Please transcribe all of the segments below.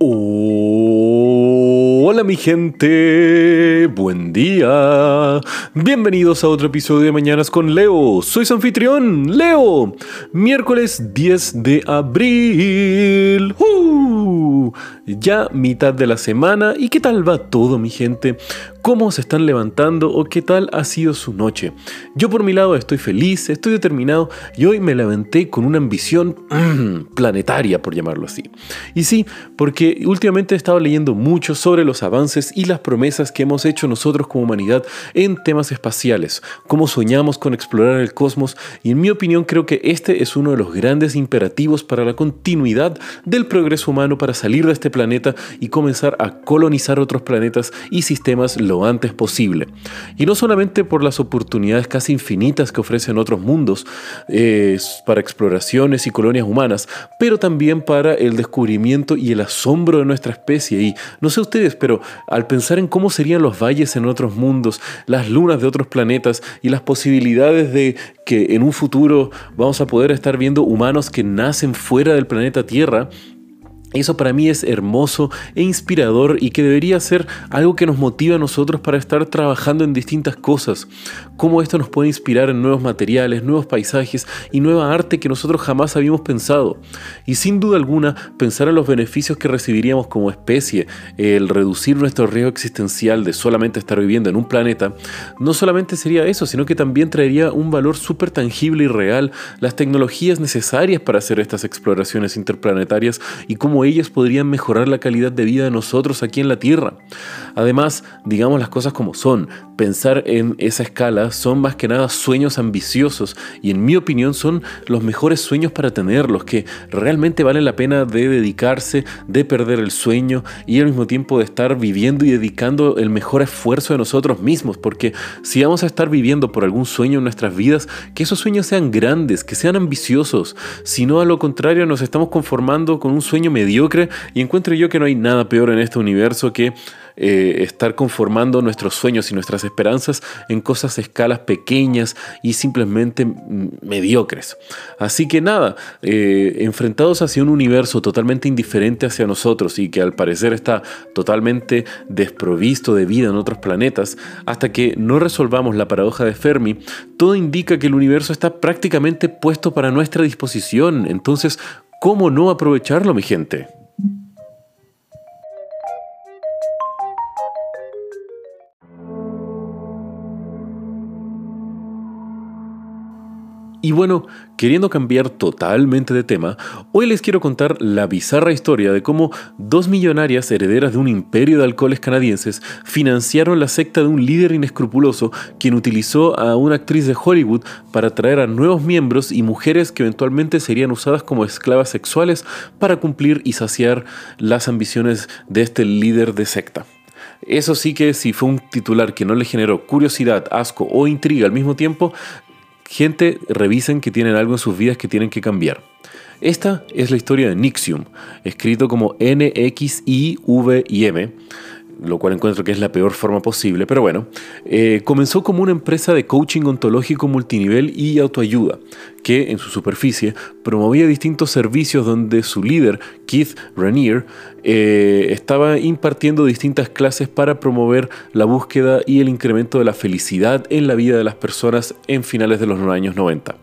Hola mi gente, buen día. Bienvenidos a otro episodio de Mañanas con Leo. Soy anfitrión, Leo. Miércoles 10 de abril. Ya mitad de la semana. ¿Y qué tal va todo mi gente? ¿Cómo se están levantando o qué tal ha sido su noche? Yo por mi lado estoy feliz, estoy determinado y hoy me levanté con una ambición planetaria, por llamarlo así. Y sí, porque últimamente he estado leyendo mucho sobre los avances y las promesas que hemos hecho nosotros como humanidad en temas espaciales, cómo soñamos con explorar el cosmos y en mi opinión creo que este es uno de los grandes imperativos para la continuidad del progreso humano para salir de este planeta y comenzar a colonizar otros planetas y sistemas lo antes posible. Y no solamente por las oportunidades casi infinitas que ofrecen otros mundos eh, para exploraciones y colonias humanas, pero también para el descubrimiento y el asombro de nuestra especie. Y no sé ustedes, pero al pensar en cómo serían los valles en otros mundos, las lunas de otros planetas y las posibilidades de que en un futuro vamos a poder estar viendo humanos que nacen fuera del planeta Tierra, eso para mí es hermoso e inspirador y que debería ser algo que nos motiva a nosotros para estar trabajando en distintas cosas. Cómo esto nos puede inspirar en nuevos materiales, nuevos paisajes y nueva arte que nosotros jamás habíamos pensado. Y sin duda alguna, pensar en los beneficios que recibiríamos como especie, el reducir nuestro riesgo existencial de solamente estar viviendo en un planeta, no solamente sería eso, sino que también traería un valor súper tangible y real, las tecnologías necesarias para hacer estas exploraciones interplanetarias y cómo ellas podrían mejorar la calidad de vida de nosotros aquí en la Tierra. Además, digamos las cosas como son, pensar en esa escala son más que nada sueños ambiciosos y en mi opinión son los mejores sueños para tener, los que realmente valen la pena de dedicarse, de perder el sueño y al mismo tiempo de estar viviendo y dedicando el mejor esfuerzo de nosotros mismos, porque si vamos a estar viviendo por algún sueño en nuestras vidas, que esos sueños sean grandes, que sean ambiciosos, si no a lo contrario nos estamos conformando con un sueño medio mediocre y encuentro yo que no hay nada peor en este universo que eh, estar conformando nuestros sueños y nuestras esperanzas en cosas a escalas pequeñas y simplemente mediocres. Así que nada, eh, enfrentados hacia un universo totalmente indiferente hacia nosotros y que al parecer está totalmente desprovisto de vida en otros planetas, hasta que no resolvamos la paradoja de Fermi, todo indica que el universo está prácticamente puesto para nuestra disposición. Entonces, ¿Cómo no aprovecharlo, mi gente? Y bueno, queriendo cambiar totalmente de tema, hoy les quiero contar la bizarra historia de cómo dos millonarias herederas de un imperio de alcoholes canadienses financiaron la secta de un líder inescrupuloso quien utilizó a una actriz de Hollywood para atraer a nuevos miembros y mujeres que eventualmente serían usadas como esclavas sexuales para cumplir y saciar las ambiciones de este líder de secta. Eso sí que si fue un titular que no le generó curiosidad, asco o intriga al mismo tiempo, gente revisen que tienen algo en sus vidas que tienen que cambiar. Esta es la historia de Nixium, escrito como N-X-I-V-I-M, lo cual encuentro que es la peor forma posible, pero bueno, eh, comenzó como una empresa de coaching ontológico multinivel y autoayuda, que en su superficie promovía distintos servicios donde su líder, Keith Ranier, eh, estaba impartiendo distintas clases para promover la búsqueda y el incremento de la felicidad en la vida de las personas en finales de los años 90.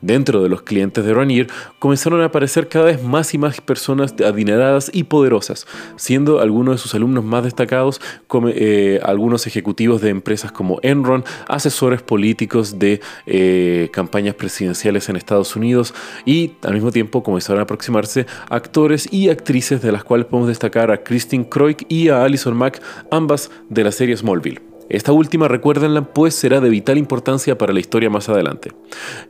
Dentro de los clientes de Ranier comenzaron a aparecer cada vez más y más personas adineradas y poderosas, siendo algunos de sus alumnos más destacados como, eh, algunos ejecutivos de empresas como Enron, asesores políticos de eh, campañas presidenciales en Estados Unidos y al mismo tiempo comenzaron a aproximarse actores y actrices de las cuales podemos destacar a Christine Croik y a Alison Mack, ambas de la serie Smallville. Esta última, recuérdenla, pues será de vital importancia para la historia más adelante.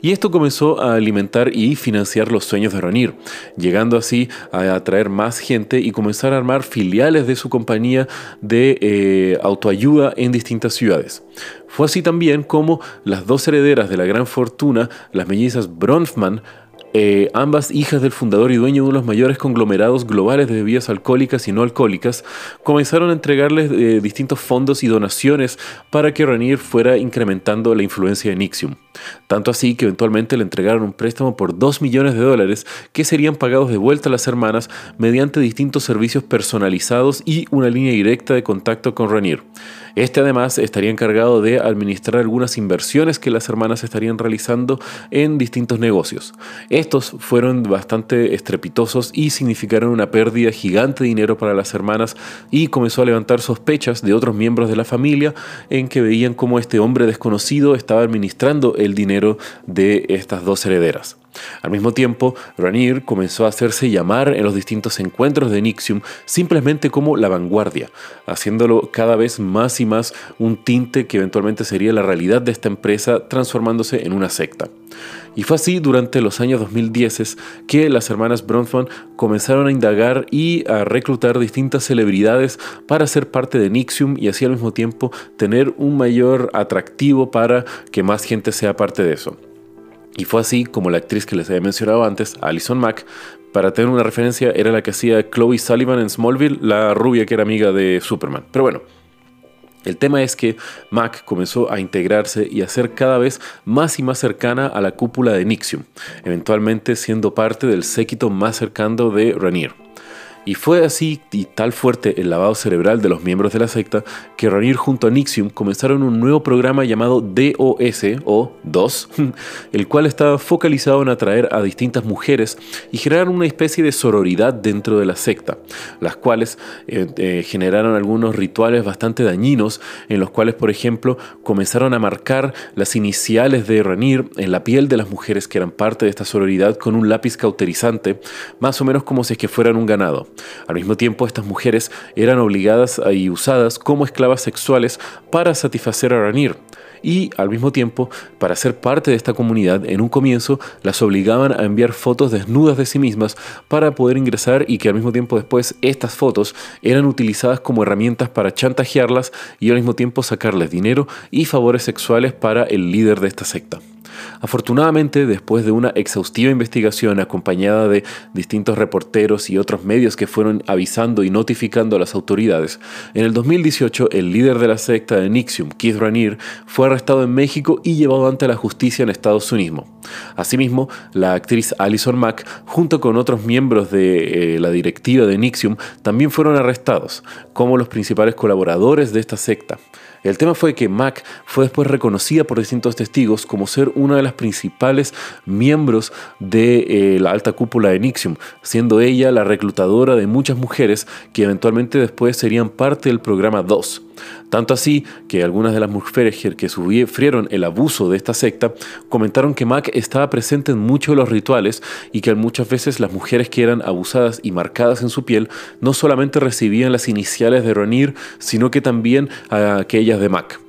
Y esto comenzó a alimentar y financiar los sueños de Ronir, llegando así a atraer más gente y comenzar a armar filiales de su compañía de eh, autoayuda en distintas ciudades. Fue así también como las dos herederas de la gran fortuna, las mellizas Bronfman, eh, ambas hijas del fundador y dueño de uno de los mayores conglomerados globales de bebidas alcohólicas y no alcohólicas, comenzaron a entregarles eh, distintos fondos y donaciones para que Ranier fuera incrementando la influencia de Nixium. Tanto así que eventualmente le entregaron un préstamo por 2 millones de dólares que serían pagados de vuelta a las hermanas mediante distintos servicios personalizados y una línea directa de contacto con Ranier. Este además estaría encargado de administrar algunas inversiones que las hermanas estarían realizando en distintos negocios. Estos fueron bastante estrepitosos y significaron una pérdida gigante de dinero para las hermanas y comenzó a levantar sospechas de otros miembros de la familia en que veían cómo este hombre desconocido estaba administrando el dinero de estas dos herederas. Al mismo tiempo, Ranier comenzó a hacerse llamar en los distintos encuentros de Nixium simplemente como la vanguardia, haciéndolo cada vez más y más un tinte que eventualmente sería la realidad de esta empresa transformándose en una secta. Y fue así durante los años 2010 que las hermanas Bronfman comenzaron a indagar y a reclutar distintas celebridades para ser parte de Nixium y así al mismo tiempo tener un mayor atractivo para que más gente sea parte de eso. Y fue así como la actriz que les había mencionado antes, Alison Mack, para tener una referencia, era la que hacía Chloe Sullivan en Smallville, la rubia que era amiga de Superman. Pero bueno, el tema es que Mac comenzó a integrarse y a ser cada vez más y más cercana a la cúpula de Nixium, eventualmente siendo parte del séquito más cercano de Ranier. Y fue así y tal fuerte el lavado cerebral de los miembros de la secta que Ranier junto a Nixium comenzaron un nuevo programa llamado DOS o DOS, el cual estaba focalizado en atraer a distintas mujeres y generar una especie de sororidad dentro de la secta, las cuales eh, eh, generaron algunos rituales bastante dañinos en los cuales, por ejemplo, comenzaron a marcar las iniciales de Ranier en la piel de las mujeres que eran parte de esta sororidad con un lápiz cauterizante, más o menos como si es que fueran un ganado. Al mismo tiempo, estas mujeres eran obligadas y usadas como esclavas sexuales para satisfacer a Ranir. Y al mismo tiempo, para ser parte de esta comunidad, en un comienzo las obligaban a enviar fotos desnudas de sí mismas para poder ingresar y que al mismo tiempo después estas fotos eran utilizadas como herramientas para chantajearlas y al mismo tiempo sacarles dinero y favores sexuales para el líder de esta secta. Afortunadamente, después de una exhaustiva investigación acompañada de distintos reporteros y otros medios que fueron avisando y notificando a las autoridades, en el 2018 el líder de la secta de Nixium, Keith Ranier, fue arrestado en México y llevado ante la justicia en Estados Unidos. Asimismo, la actriz Alison Mack, junto con otros miembros de eh, la directiva de Nixium, también fueron arrestados como los principales colaboradores de esta secta. El tema fue que Mac fue después reconocida por distintos testigos como ser una de las principales miembros de eh, la alta cúpula de Nixium, siendo ella la reclutadora de muchas mujeres que eventualmente después serían parte del programa 2. Tanto así que algunas de las mujeres que sufrieron el abuso de esta secta comentaron que Estaba presente en muchos de los rituales y que muchas veces las mujeres que eran abusadas y marcadas en su piel no solamente recibían las iniciales de Ronir, sino que también aquellas de Mac.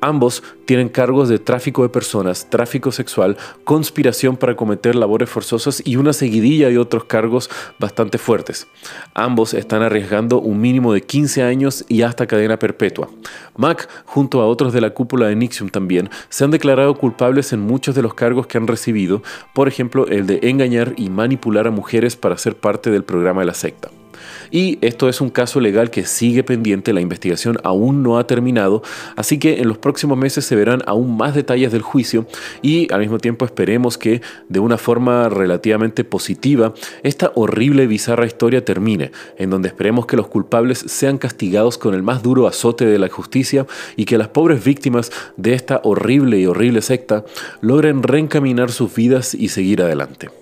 Ambos tienen cargos de tráfico de personas, tráfico sexual, conspiración para cometer labores forzosas y una seguidilla de otros cargos bastante fuertes. Ambos están arriesgando un mínimo de 15 años y hasta cadena perpetua. Mac, junto a otros de la cúpula de Nixium también, se han declarado culpables en muchos de los cargos que han recibido, por ejemplo el de engañar y manipular a mujeres para ser parte del programa de la secta. Y esto es un caso legal que sigue pendiente, la investigación aún no ha terminado, así que en los próximos meses se verán aún más detalles del juicio y al mismo tiempo esperemos que de una forma relativamente positiva esta horrible y bizarra historia termine, en donde esperemos que los culpables sean castigados con el más duro azote de la justicia y que las pobres víctimas de esta horrible y horrible secta logren reencaminar sus vidas y seguir adelante.